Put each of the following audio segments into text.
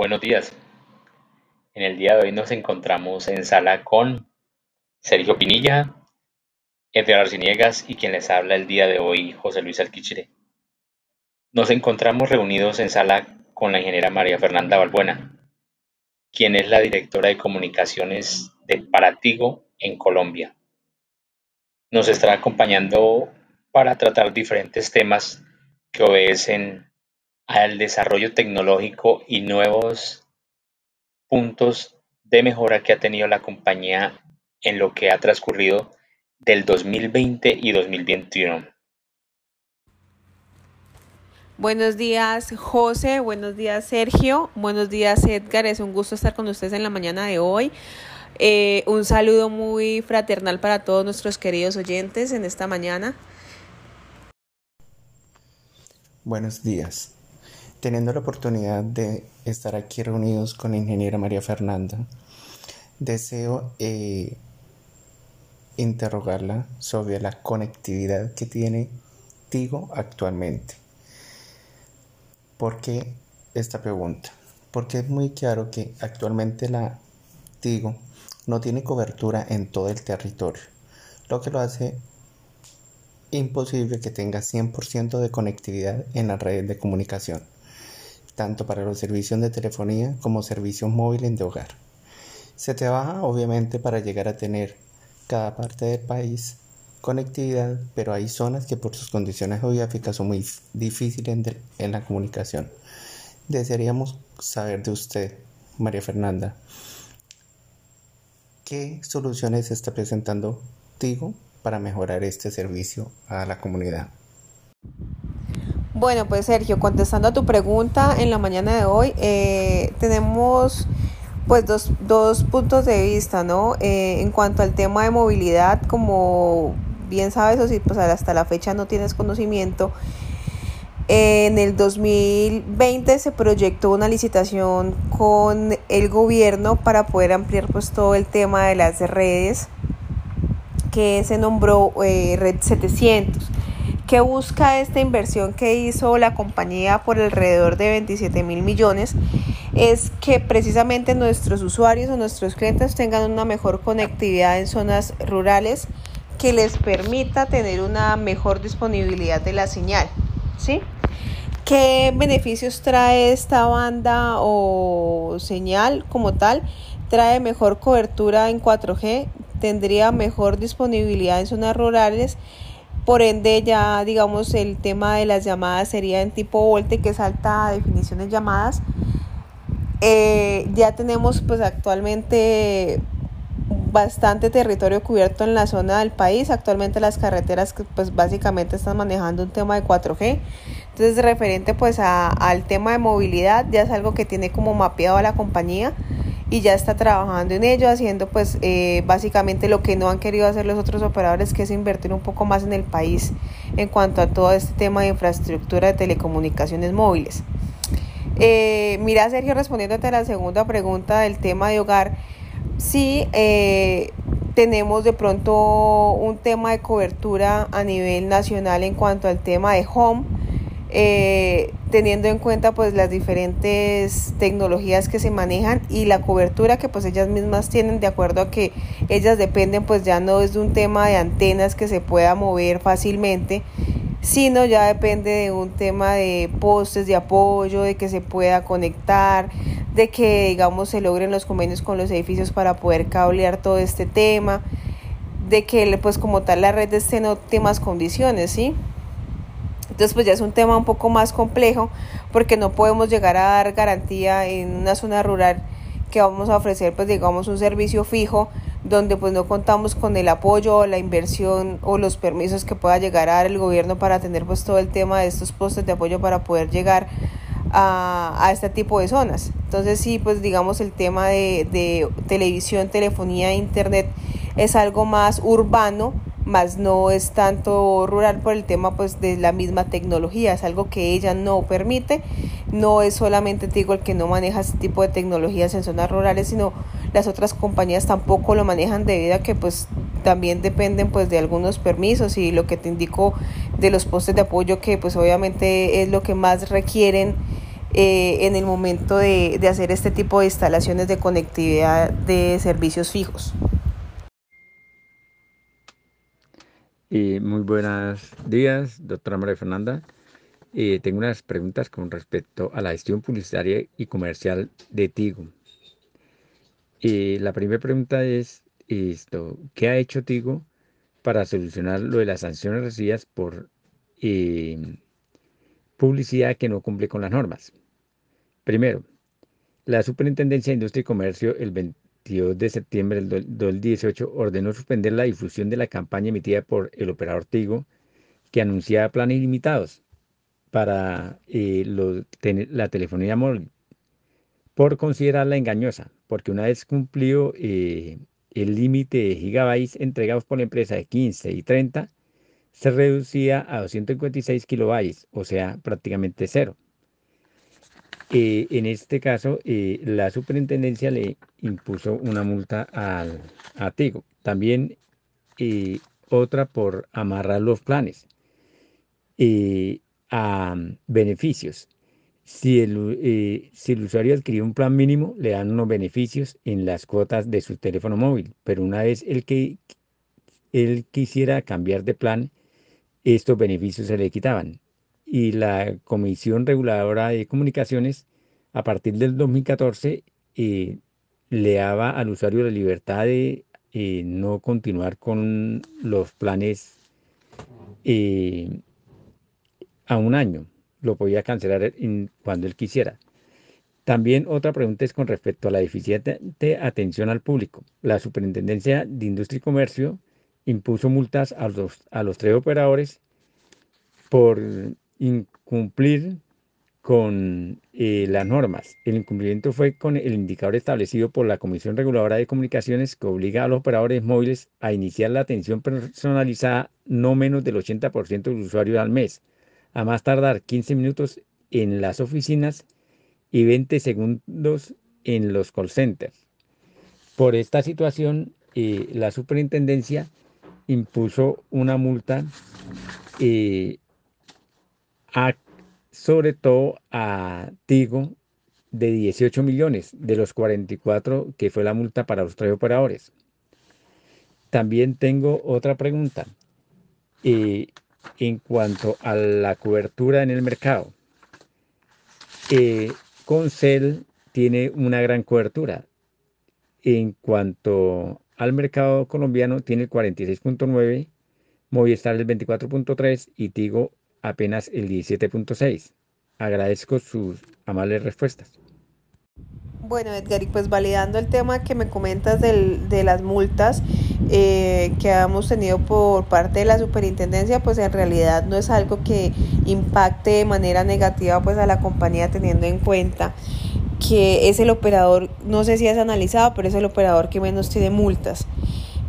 Buenos días. En el día de hoy nos encontramos en sala con Sergio Pinilla, Edgar Arciniegas y quien les habla el día de hoy, José Luis Alquichire. Nos encontramos reunidos en sala con la ingeniera María Fernanda Balbuena, quien es la directora de comunicaciones de Paratigo en Colombia. Nos estará acompañando para tratar diferentes temas que obedecen al desarrollo tecnológico y nuevos puntos de mejora que ha tenido la compañía en lo que ha transcurrido del 2020 y 2021. Buenos días José, buenos días Sergio, buenos días Edgar, es un gusto estar con ustedes en la mañana de hoy. Eh, un saludo muy fraternal para todos nuestros queridos oyentes en esta mañana. Buenos días. Teniendo la oportunidad de estar aquí reunidos con la ingeniera María Fernanda, deseo eh, interrogarla sobre la conectividad que tiene Tigo actualmente. ¿Por qué esta pregunta? Porque es muy claro que actualmente la Tigo no tiene cobertura en todo el territorio, lo que lo hace imposible que tenga 100% de conectividad en la red de comunicación, tanto para los servicios de telefonía como servicios móviles de hogar. Se trabaja obviamente para llegar a tener cada parte del país conectividad, pero hay zonas que por sus condiciones geográficas son muy difíciles en, la comunicación. Desearíamos saber de usted, María Fernanda, qué soluciones está presentando Tigo para mejorar este servicio a la comunidad. Bueno, pues Sergio, contestando a tu pregunta en la mañana de hoy, eh, tenemos pues dos, dos puntos de vista, ¿no? Eh, en cuanto al tema de movilidad, como bien sabes, o si pues hasta la fecha no tienes conocimiento, en el 2020 se proyectó una licitación con el gobierno para poder ampliar pues todo el tema de las redes que se nombró eh, Red 700. ¿Qué busca esta inversión que hizo la compañía por alrededor de 27 mil millones? es que precisamente nuestros usuarios o nuestros clientes tengan una mejor conectividad en zonas rurales que les permita tener una mejor disponibilidad de la señal. ¿sí? ¿Qué beneficios trae esta banda o señal como tal? Trae mejor cobertura en 4G, tendría mejor disponibilidad en zonas rurales por ende ya digamos el tema de las llamadas sería en tipo volte que es alta definición de llamadas eh, ya tenemos pues actualmente bastante territorio cubierto en la zona del país. Actualmente las carreteras pues básicamente están manejando un tema de 4G. Entonces referente pues al tema de movilidad ya es algo que tiene como mapeado a la compañía y ya está trabajando en ello, haciendo pues eh, básicamente lo que no han querido hacer los otros operadores, que es invertir un poco más en el país en cuanto a todo este tema de infraestructura de telecomunicaciones móviles. Eh, mira, Sergio, respondiéndote a la segunda pregunta del tema de hogar, sí eh, tenemos de pronto un tema de cobertura a nivel nacional en cuanto al tema de home. Eh, teniendo en cuenta pues las diferentes tecnologías que se manejan y la cobertura que pues ellas mismas tienen de acuerdo a que ellas dependen pues ya no es de un tema de antenas que se pueda mover fácilmente sino ya depende de un tema de postes de apoyo, de que se pueda conectar, de que digamos se logren los convenios con los edificios para poder cablear todo este tema, de que pues como tal la red esté en óptimas condiciones, ¿sí? Entonces pues ya es un tema un poco más complejo porque no podemos llegar a dar garantía en una zona rural que vamos a ofrecer pues digamos un servicio fijo donde pues no contamos con el apoyo, la inversión o los permisos que pueda llegar a dar el gobierno para tener pues todo el tema de estos postes de apoyo para poder llegar a, a este tipo de zonas. Entonces sí, pues digamos el tema de, de televisión, telefonía, internet es algo más urbano, más no es tanto rural por el tema pues de la misma tecnología, es algo que ella no permite, no es solamente digo el que no maneja este tipo de tecnologías en zonas rurales, sino las otras compañías tampoco lo manejan debido a que pues también dependen pues de algunos permisos y lo que te indico de los postes de apoyo que pues obviamente es lo que más requieren eh, en el momento de, de hacer este tipo de instalaciones de conectividad de servicios fijos. Y muy buenos días, doctora María Fernanda. Eh, tengo unas preguntas con respecto a la gestión publicitaria y comercial de Tigo. Eh, la primera pregunta es esto, ¿qué ha hecho Tigo para solucionar lo de las sanciones recibidas por eh, publicidad que no cumple con las normas? Primero, la Superintendencia de Industria y Comercio el 22 de septiembre del 2018 ordenó suspender la difusión de la campaña emitida por el operador Tigo que anunciaba planes ilimitados para eh, la telefonía móvil por considerarla engañosa, porque una vez cumplido eh, el límite de gigabytes entregados por la empresa de 15 y 30, se reducía a 256 kilobytes, o sea, prácticamente cero. Eh, en este caso, la superintendencia le impuso una multa al, a. También otra por amarrar los planes a beneficios. Si el, eh, usuario adquirió un plan mínimo, le dan unos beneficios en las cuotas de su teléfono móvil, pero una vez que él quisiera cambiar de plan, estos beneficios se le quitaban. Y la Comisión Reguladora de Comunicaciones, a partir del 2014, eh, le daba al usuario la libertad de eh, no continuar con los planes a un año. Lo podía cancelar cuando él quisiera. También otra pregunta es con respecto a la deficiente atención al público. La Superintendencia de Industria y Comercio impuso multas a los, a los tres operadores por incumplir con eh, las normas. El incumplimiento fue con el indicador establecido por la Comisión Reguladora de Comunicaciones que obliga a los operadores móviles a iniciar la atención personalizada no menos del 80% de los usuarios al mes a más tardar 15 minutos en las oficinas y 20 segundos en los call centers. Por esta situación, eh, la superintendencia impuso una multa eh, sobre todo a Tigo de 18 millones de los 44 que fue la multa para los tres operadores. También tengo otra pregunta. Eh, en cuanto a la cobertura en el mercado. Eh, Concel tiene una gran cobertura. En cuanto al mercado colombiano, tiene el 46.9, Movistar el 24.3 y Tigo apenas el 17.6. Agradezco sus amables respuestas. Bueno, Edgar, y pues validando el tema que me comentas de las multas eh, que hemos tenido por parte de la superintendencia, pues en realidad no es algo que impacte de manera negativa pues a la compañía teniendo en cuenta que es el operador, no sé si es analizado, pero es el operador que menos tiene multas.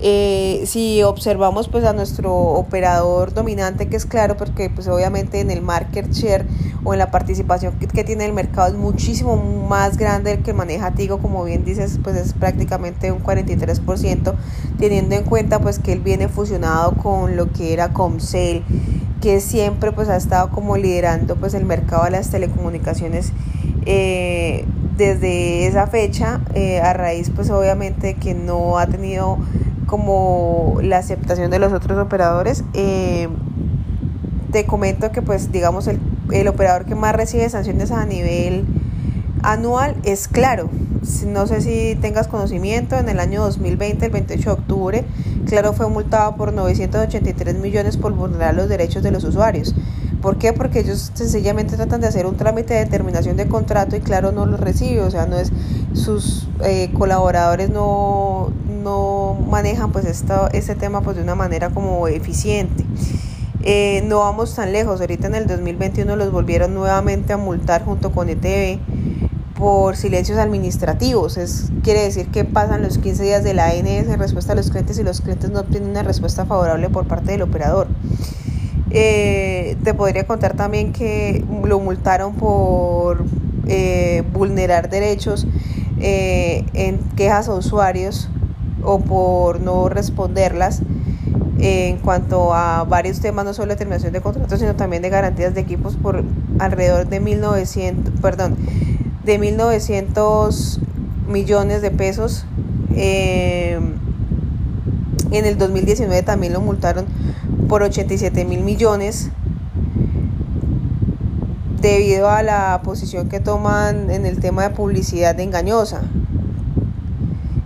Eh, si observamos pues a nuestro operador dominante que es claro porque pues obviamente en el market share o en la participación que, tiene el mercado es muchísimo más grande el que maneja Tigo como bien dices pues es prácticamente un 43% teniendo en cuenta pues que él viene fusionado con lo que era Comcel que siempre pues ha estado como liderando pues el mercado de las telecomunicaciones eh, desde esa fecha eh, a raíz pues obviamente que no ha tenido como la aceptación de los otros operadores. Eh, te comento que pues digamos el, el, operador que más recibe sanciones a nivel anual es Claro. No sé si tengas conocimiento, en el año 2020, el 28 de octubre, Claro fue multado por 983 millones por vulnerar los derechos de los usuarios. ¿Por qué? Porque ellos sencillamente tratan de hacer un trámite de determinación de contrato y claro no lo recibe, o sea, no es sus eh, colaboradores no, no manejan pues esto, este tema pues de una manera como eficiente. Eh, no vamos tan lejos, ahorita en el 2021 los volvieron nuevamente a multar junto con ETV por silencios administrativos. Es, quiere decir que pasan los 15 días de la ANS en respuesta a los clientes y los clientes no obtienen una respuesta favorable por parte del operador. Eh, te podría contar también que lo multaron por eh, vulnerar derechos en quejas a usuarios o por no responderlas. en cuanto a varios temas, no solo de terminación de contratos, sino también de garantías de equipos por alrededor de 1900, perdón, de 1900 millones de pesos. Eh, en el 2019 también lo multaron por 87 mil millones debido a la posición que toman en el tema de publicidad engañosa.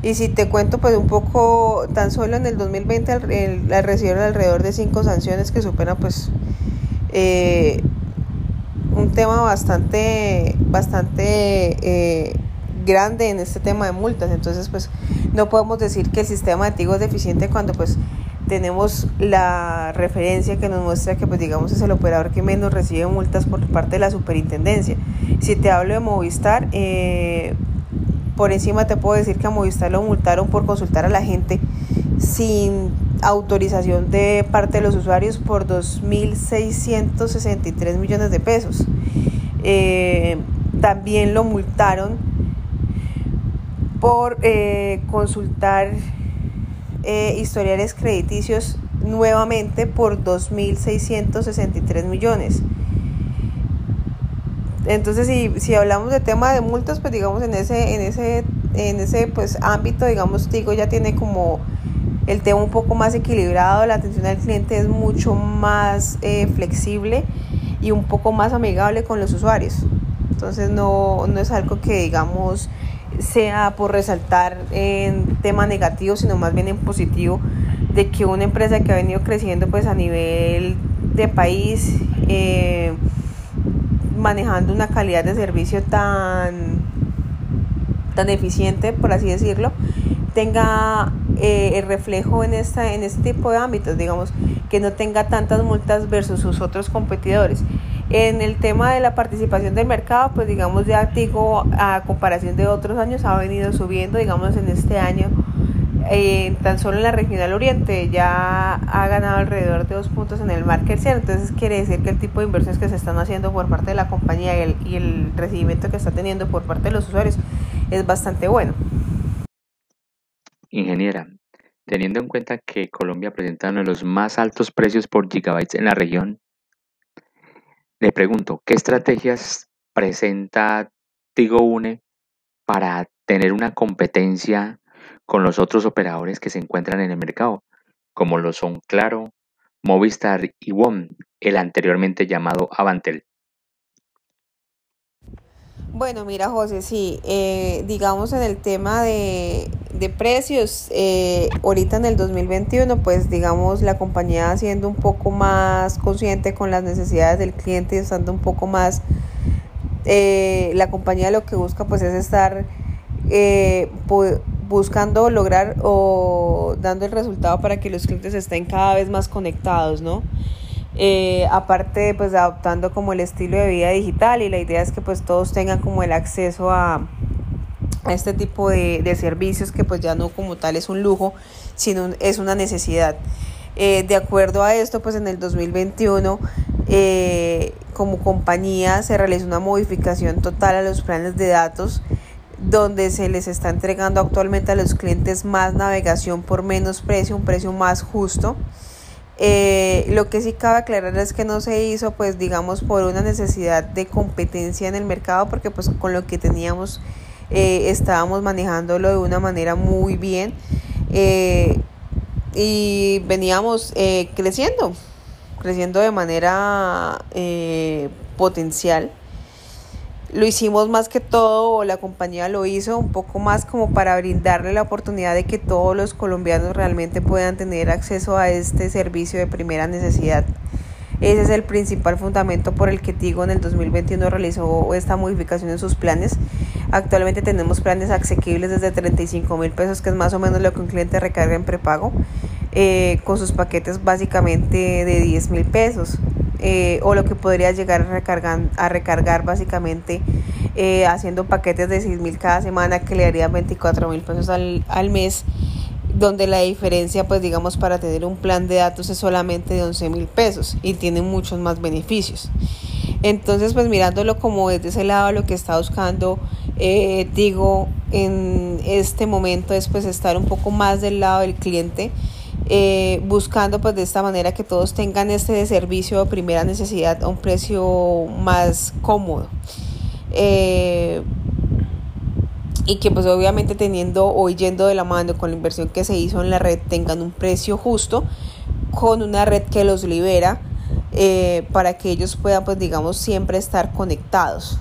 Y si te cuento pues un poco, tan solo en el 2020 recibieron alrededor de cinco sanciones que superan pues eh, un tema bastante, bastante eh, grande en este tema de multas. Entonces pues no podemos decir que el sistema de Tigo es deficiente cuando pues tenemos la referencia que nos muestra que pues digamos es el operador que menos recibe multas por parte de la superintendencia. Si te hablo de Movistar, eh, por encima te puedo decir que a Movistar lo multaron por consultar a la gente sin autorización de parte de los usuarios por 2.663 millones de pesos. Eh, también lo multaron por eh, consultar eh, historiales crediticios nuevamente por 2.663 millones. Entonces, si, si hablamos de tema de multas, pues digamos en ese, en ese, en ese pues ámbito, digamos, Tigo ya tiene como el tema un poco más equilibrado, la atención al cliente es mucho más eh, flexible y un poco más amigable con los usuarios. Entonces no, no es algo que digamos sea por resaltar en tema negativo, sino más bien en positivo, de que una empresa que ha venido creciendo pues a nivel de país, eh, manejando una calidad de servicio tan, tan eficiente, por así decirlo, tenga eh, el reflejo en, esta, en este tipo de ámbitos, digamos, que no tenga tantas multas versus sus otros competidores. En el tema de la participación del mercado, pues digamos ya Tigo a comparación de otros años ha venido subiendo, digamos en este año, eh, tan solo en la regional oriente ya ha ganado alrededor de dos puntos en el market share, entonces quiere decir que el tipo de inversiones que se están haciendo por parte de la compañía y el, y el recibimiento que está teniendo por parte de los usuarios es bastante bueno. Ingeniera, teniendo en cuenta que Colombia presenta uno de los más altos precios por gigabytes en la región, le pregunto, ¿qué estrategias presenta Tigo Une para tener una competencia con los otros operadores que se encuentran en el mercado, como lo son Claro, Movistar y WOM, el anteriormente llamado Avantel? Bueno, mira José, sí, eh, digamos en el tema de, precios, eh, ahorita en el 2021, pues digamos la compañía siendo un poco más consciente con las necesidades del cliente y estando un poco más, eh, la compañía lo que busca pues es estar buscando lograr o dando el resultado para que los clientes estén cada vez más conectados, ¿no? Eh, aparte pues adoptando como el estilo de vida digital y la idea es que pues todos tengan como el acceso a, este tipo de, servicios que pues ya no como tal es un lujo sino es una necesidad eh, de acuerdo a esto pues en el 2021 eh, como compañía se realizó una modificación total a los planes de datos donde se les está entregando actualmente a los clientes más navegación por menos precio, un precio más justo. Eh, lo que sí cabe aclarar es que no se hizo, pues digamos, por una necesidad de competencia en el mercado, porque pues con lo que teníamos eh, estábamos manejándolo de una manera muy bien eh, y veníamos creciendo, creciendo de manera potencial. Lo hicimos más que todo, o la compañía lo hizo un poco más como para brindarle la oportunidad de que todos los colombianos realmente puedan tener acceso a este servicio de primera necesidad. Ese es el principal fundamento por el que Tigo en el 2021 realizó esta modificación en sus planes. Actualmente tenemos planes asequibles desde 35 mil pesos, que es más o menos lo que un cliente recarga en prepago, eh, con sus paquetes básicamente de 10 mil pesos. Eh, o lo que podría llegar a recargar, a recargar básicamente eh, haciendo paquetes de 6 mil cada semana que le darían 24 mil pesos al, al mes donde la diferencia pues digamos para tener un plan de datos es solamente de 11 mil pesos y tiene muchos más beneficios. Entonces pues mirándolo como desde ese lado lo que está buscando eh, digo en este momento es pues estar un poco más del lado del cliente eh, buscando pues de esta manera que todos tengan este servicio de primera necesidad a un precio más cómodo. Eh, y que pues obviamente teniendo o yendo de la mano con la inversión que se hizo en la red tengan un precio justo con una red que los libera eh, para que ellos puedan pues digamos siempre estar conectados.